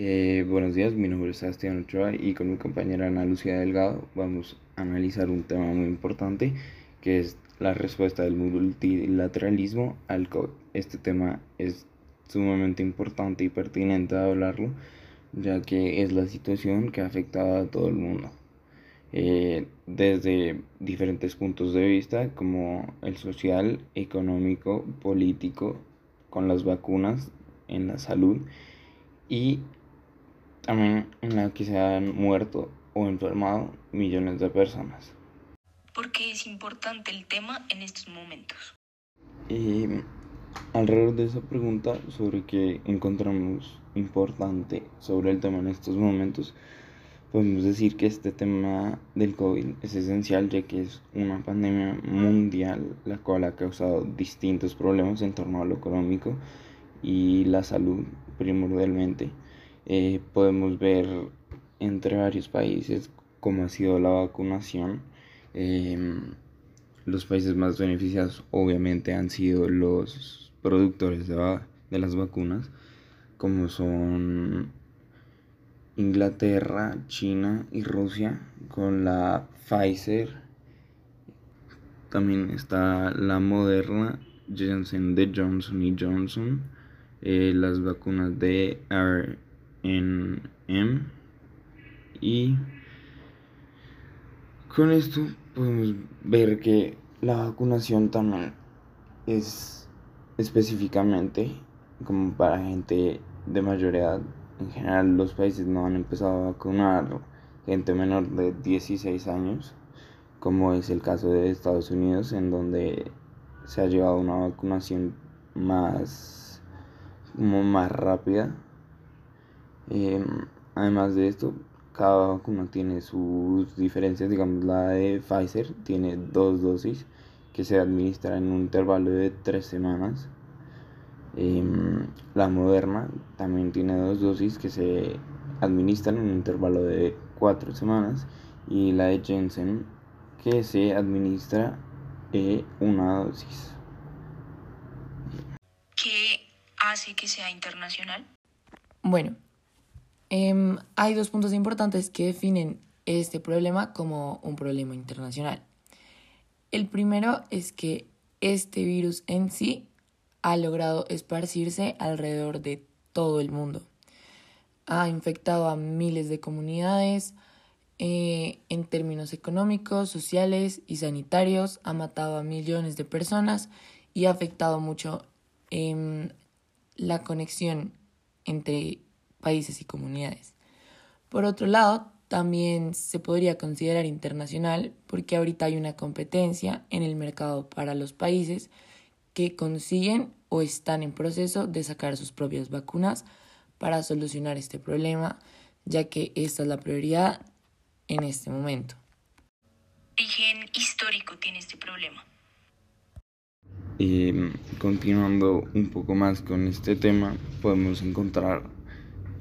Eh, buenos días, mi nombre es Sebastián Ochoa y con mi compañera Ana Lucía Delgado vamos a analizar un tema muy importante que es la respuesta del multilateralismo al COVID. Este tema es sumamente importante y pertinente de hablarlo ya que es la situación que ha afectado a todo el mundo. Eh, desde diferentes puntos de vista como el social, económico, político, con las vacunas, en la salud y también en la que se han muerto o enfermado millones de personas. ¿Por qué es importante el tema en estos momentos? Y alrededor de esa pregunta sobre qué encontramos importante sobre el tema en estos momentos, podemos decir que este tema del COVID es esencial ya que es una pandemia mundial la cual ha causado distintos problemas en torno a lo económico y la salud primordialmente. Eh, podemos ver entre varios países cómo ha sido la vacunación. Em, los países más beneficiados obviamente han sido los productores de, de las vacunas, como son Inglaterra, China y Rusia, con la Pfizer. También está la Moderna, Johnson de Johnson y Johnson, eh, las vacunas de en M y con esto podemos ver que la vacunación también es específicamente como para gente de mayor edad. En general los países no han empezado a vacunar gente menor de 16 años, como es el caso de Estados Unidos, en donde se ha llevado una vacunación más, como más rápida Em, además de esto, cada vacuna tiene sus diferencias. Digamos, la de Pfizer tiene dos dosis que se administra en un intervalo de tres semanas. Em, la Moderna también tiene dos dosis que se administran en un intervalo de cuatro semanas. Y la de Jensen que se administra eh, una dosis. ¿Qué hace que sea internacional? Bueno, Em, hay dos puntos importantes que definen este problema como un problema internacional. El primero es que este virus en sí ha logrado esparcirse alrededor de todo el mundo. Ha infectado a miles de comunidades eh, en términos económicos, sociales y sanitarios, ha matado a millones de personas y ha afectado mucho en la conexión entre países y comunidades. Por otro lado, también se podría considerar internacional porque ahorita hay una competencia en el mercado para los países que consiguen o están en proceso de sacar sus propias vacunas para solucionar este problema, ya que esta es la prioridad en este momento. ¿Qué origen histórico tiene este problema? Y continuando un poco más con este tema, podemos encontrar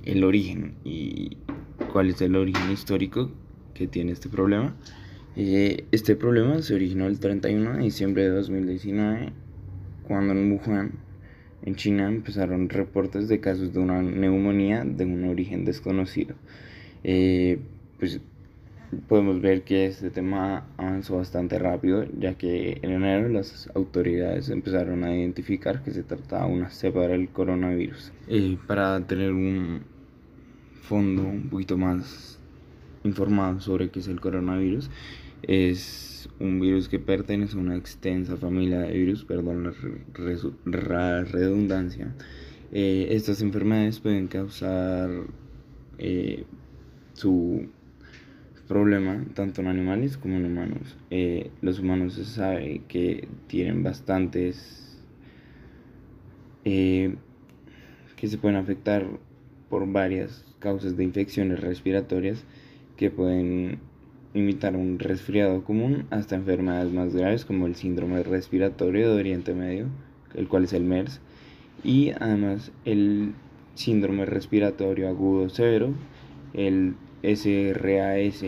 el origen y cuál es el origen histórico que tiene este problema. Eh, este problema se originó el 31 de diciembre de 2019 cuando en Wuhan, en China, empezaron reportes de casos de una neumonía de un origen desconocido. Eh, pues podemos ver que este tema avanzó bastante rápido, ya que en enero las autoridades empezaron a identificar que se trataba de una cepa del coronavirus. Eh, para tener un, fondo un poquito más informado sobre qué es el coronavirus. Es un virus que pertenece a una extensa familia de virus, perdón la redundancia. Eh, estas enfermedades pueden causar eh, su problema tanto en animales como en humanos. Eh, los humanos se sabe que tienen bastantes que se pueden afectar por varias causas de infecciones respiratorias que pueden imitar un resfriado común hasta enfermedades más graves como el síndrome respiratorio de Oriente Medio, el cual es el MERS, y además el síndrome respiratorio agudo severo, el SRAS,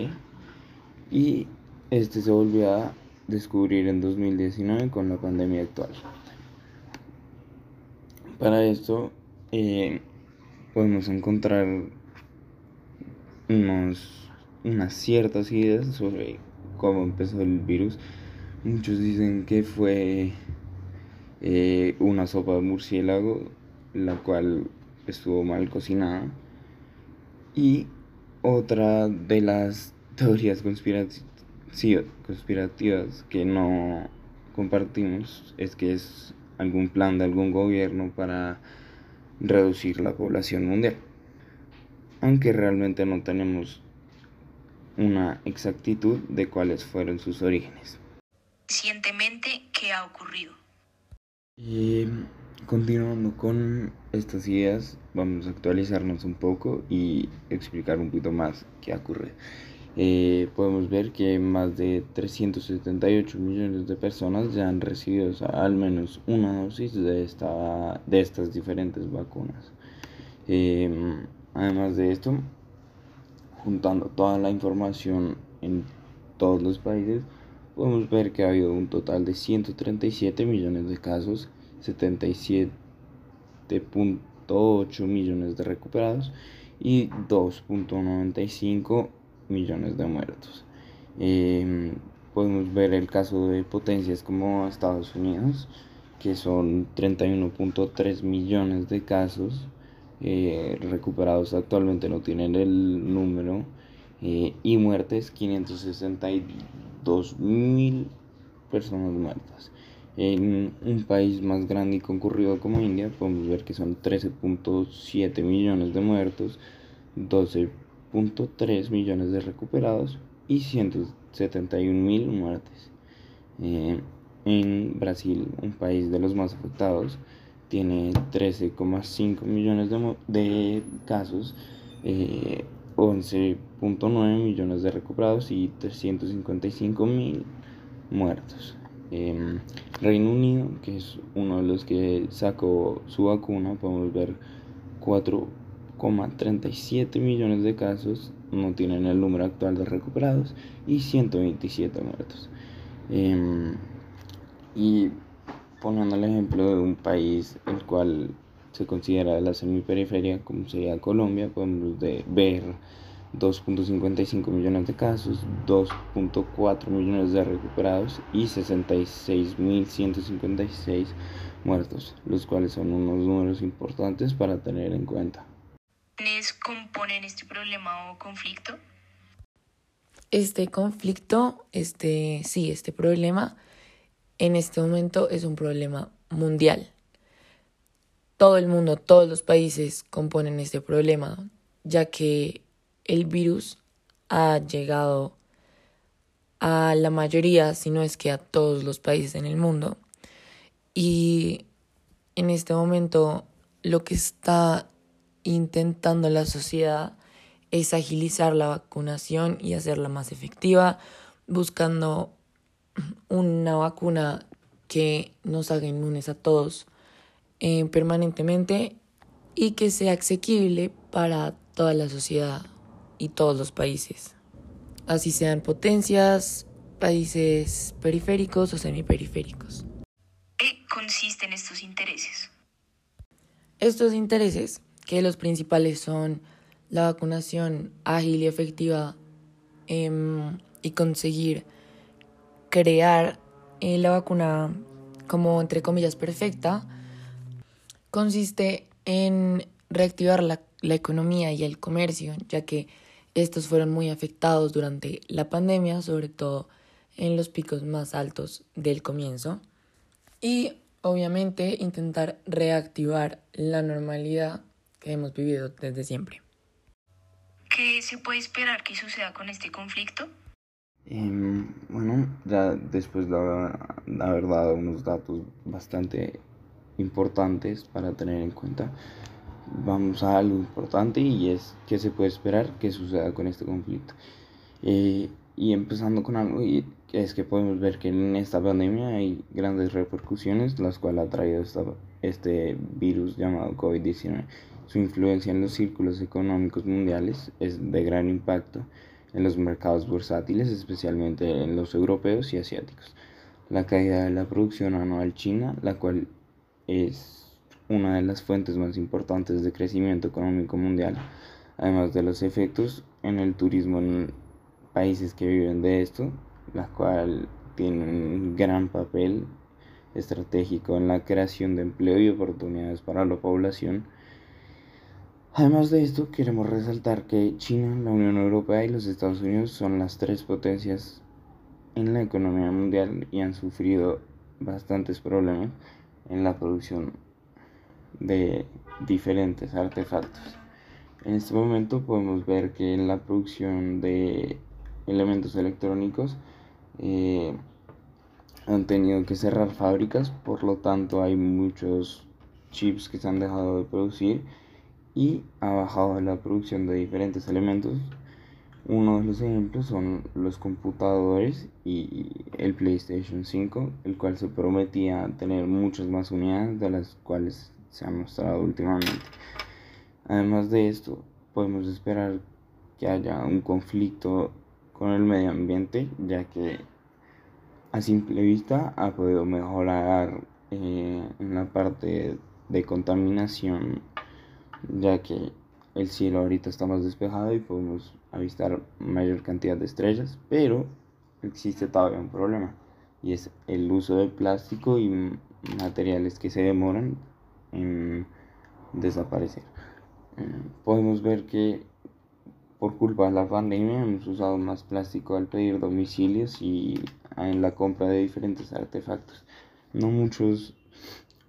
y este se volvió a descubrir en 2019 con la pandemia actual. Para esto, eh, podemos encontrar unos, unas ciertas ideas sobre cómo empezó el virus. Muchos dicen que fue eh, una sopa de murciélago, la cual estuvo mal cocinada. Y otra de las teorías conspirativas que no compartimos es que es algún plan de algún gobierno para reducir la población mundial. Aunque realmente no tenemos una exactitud de cuáles fueron sus orígenes. Recientemente, ¿qué ha ocurrido? Y continuando con estas ideas, vamos a actualizarnos un poco y explicar un poquito más qué ocurre. Eh, podemos ver que más de 378 millones de personas ya han recibido al menos una dosis de, esta, de estas diferentes vacunas. Em, además de esto, juntando toda la información en todos los países, podemos ver que ha habido un total de 137 millones de casos, 77.8 millones de recuperados y 2.95 millones de muertos. Em, podemos ver el caso de potencias como Estados Unidos, que son 31.3 millones de casos eh, recuperados actualmente, no tienen el número, eh, y muertes 562 mil personas muertas. En un país más grande y concurrido como India, podemos ver que son 13.7 millones de muertos, 12 .3 millones de recuperados y 171 mil muertes. Eh, en Brasil, un país de los más afectados, tiene 13,5 millones de, casos, 11.9 eh, millones de recuperados y 355 mil muertos. Em, Reino Unido, que es uno de los que sacó su vacuna, podemos ver 4 37 millones de casos no tienen el número actual de recuperados y 127 muertos. Em, y poniendo el ejemplo de un país el cual se considera la semiperiferia, como sería Colombia, podemos ver 2.55 millones de casos, 2.4 millones de recuperados y 66.156 muertos, los cuales son unos números importantes para tener en cuenta. ¿Quiénes componen este problema o conflicto? Este conflicto, este, sí, este problema en este momento es un problema mundial. Todo el mundo, todos los países componen este problema, ya que el virus ha llegado a la mayoría, si no es que a todos los países en el mundo. Y en este momento lo que está intentando la sociedad es agilizar la vacunación y hacerla más efectiva, buscando una vacuna que nos haga inmunes a todos eh, permanentemente y que sea asequible para toda la sociedad y todos los países. Así sean potencias, países periféricos o semiperiféricos. ¿Qué consisten estos intereses? Estos intereses que los principales son la vacunación ágil y efectiva em, y conseguir crear eh, la vacuna como entre comillas perfecta, consiste en reactivar la, la economía y el comercio, ya que estos fueron muy afectados durante la pandemia, sobre todo en los picos más altos del comienzo. Y obviamente intentar reactivar la normalidad que hemos vivido desde siempre. ¿Qué se puede esperar que suceda con este conflicto? Em, bueno, ya después de haber dado unos datos bastante importantes para tener en cuenta, vamos a algo importante y es qué se puede esperar que suceda con este conflicto. Eh, y empezando con algo, y es que podemos ver que en esta pandemia hay grandes repercusiones, las cuales ha traído este virus llamado COVID-19 su influencia en los círculos económicos mundiales es de gran impacto en los mercados bursátiles, especialmente en los europeos y asiáticos. La caída de la producción anual china, la cual es una de las fuentes más importantes de crecimiento económico mundial, además de los efectos en el turismo en países que viven de esto, la cual tiene un gran papel estratégico en la creación de empleo y oportunidades para la población. Además de esto, queremos resaltar que China, la Unión Europea y los Estados Unidos son las tres potencias en la economía mundial y han sufrido bastantes problemas en la producción de diferentes artefactos. En este momento podemos ver que en la producción de elementos electrónicos eh, han tenido que cerrar fábricas, por lo tanto hay muchos chips que se han dejado de producir y ha bajado la producción de diferentes elementos. Uno de los ejemplos son los computadores y el PlayStation 5, el cual se prometía tener muchas más unidades de las cuales se ha mostrado últimamente. Además de esto, podemos esperar que haya un conflicto con el medio ambiente, ya que a simple vista ha podido mejorar eh, en la parte de contaminación, ya que el cielo ahorita está más despejado y podemos avistar mayor cantidad de estrellas, pero existe todavía un problema y es el uso de plástico y materiales que se demoran en desaparecer. Eh, podemos ver que por culpa de la pandemia hemos usado más plástico al pedir domicilios y en la compra de diferentes artefactos. No muchos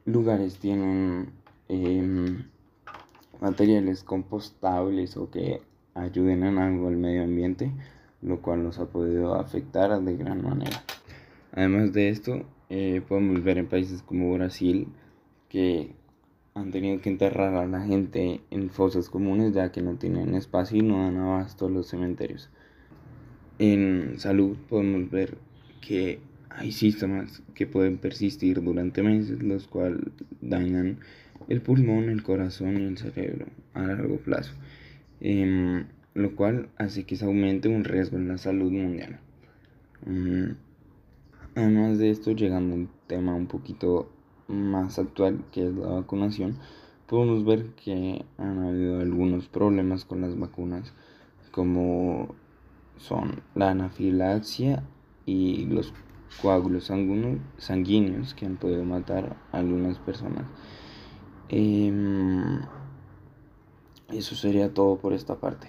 lugares tienen em, materiales compostables o que ayuden en algo al medio ambiente, lo cual nos ha podido afectar de gran manera. Además de esto, eh, podemos ver en países como Brasil que han tenido que enterrar a la gente en fosas comunes ya que no tienen espacio y no dan abasto a los cementerios. En salud podemos ver que hay síntomas que pueden persistir durante meses, los cuales dañan el pulmón, el corazón y el cerebro a largo plazo, em, lo cual hace que se aumente un riesgo en la salud mundial. Mm, además de esto, llegando a un tema un poquito más actual, que es la vacunación, podemos ver que han habido algunos problemas con las vacunas, como son la anafilaxia y los coágulos sanguíneos que han podido matar a algunas personas. Em, eso sería todo por esta parte.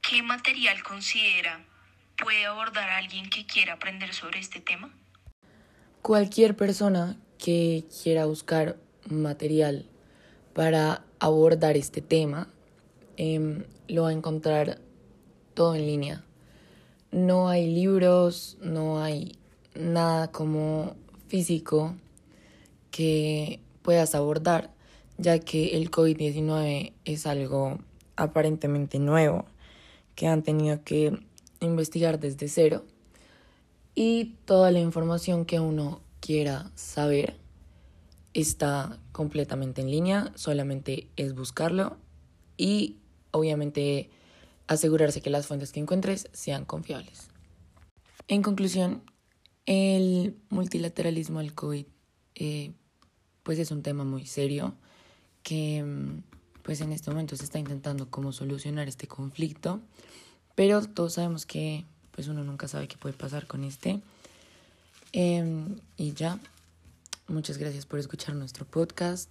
¿Qué material considera puede abordar a alguien que quiera aprender sobre este tema? Cualquier persona que quiera buscar material para abordar este tema, em, lo va a encontrar todo en línea. No hay libros, no hay nada como físico que puedas abordar, ya que el COVID-19 es algo aparentemente nuevo que han tenido que investigar desde cero y toda la información que uno quiera saber está completamente en línea, solamente es buscarlo y obviamente asegurarse que las fuentes que encuentres sean confiables. En conclusión, el multilateralismo del COVID eh, pues es un tema muy serio que pues en este momento se está intentando cómo solucionar este conflicto, pero todos sabemos que pues uno nunca sabe qué puede pasar con este. Em, y ya, muchas gracias por escuchar nuestro podcast.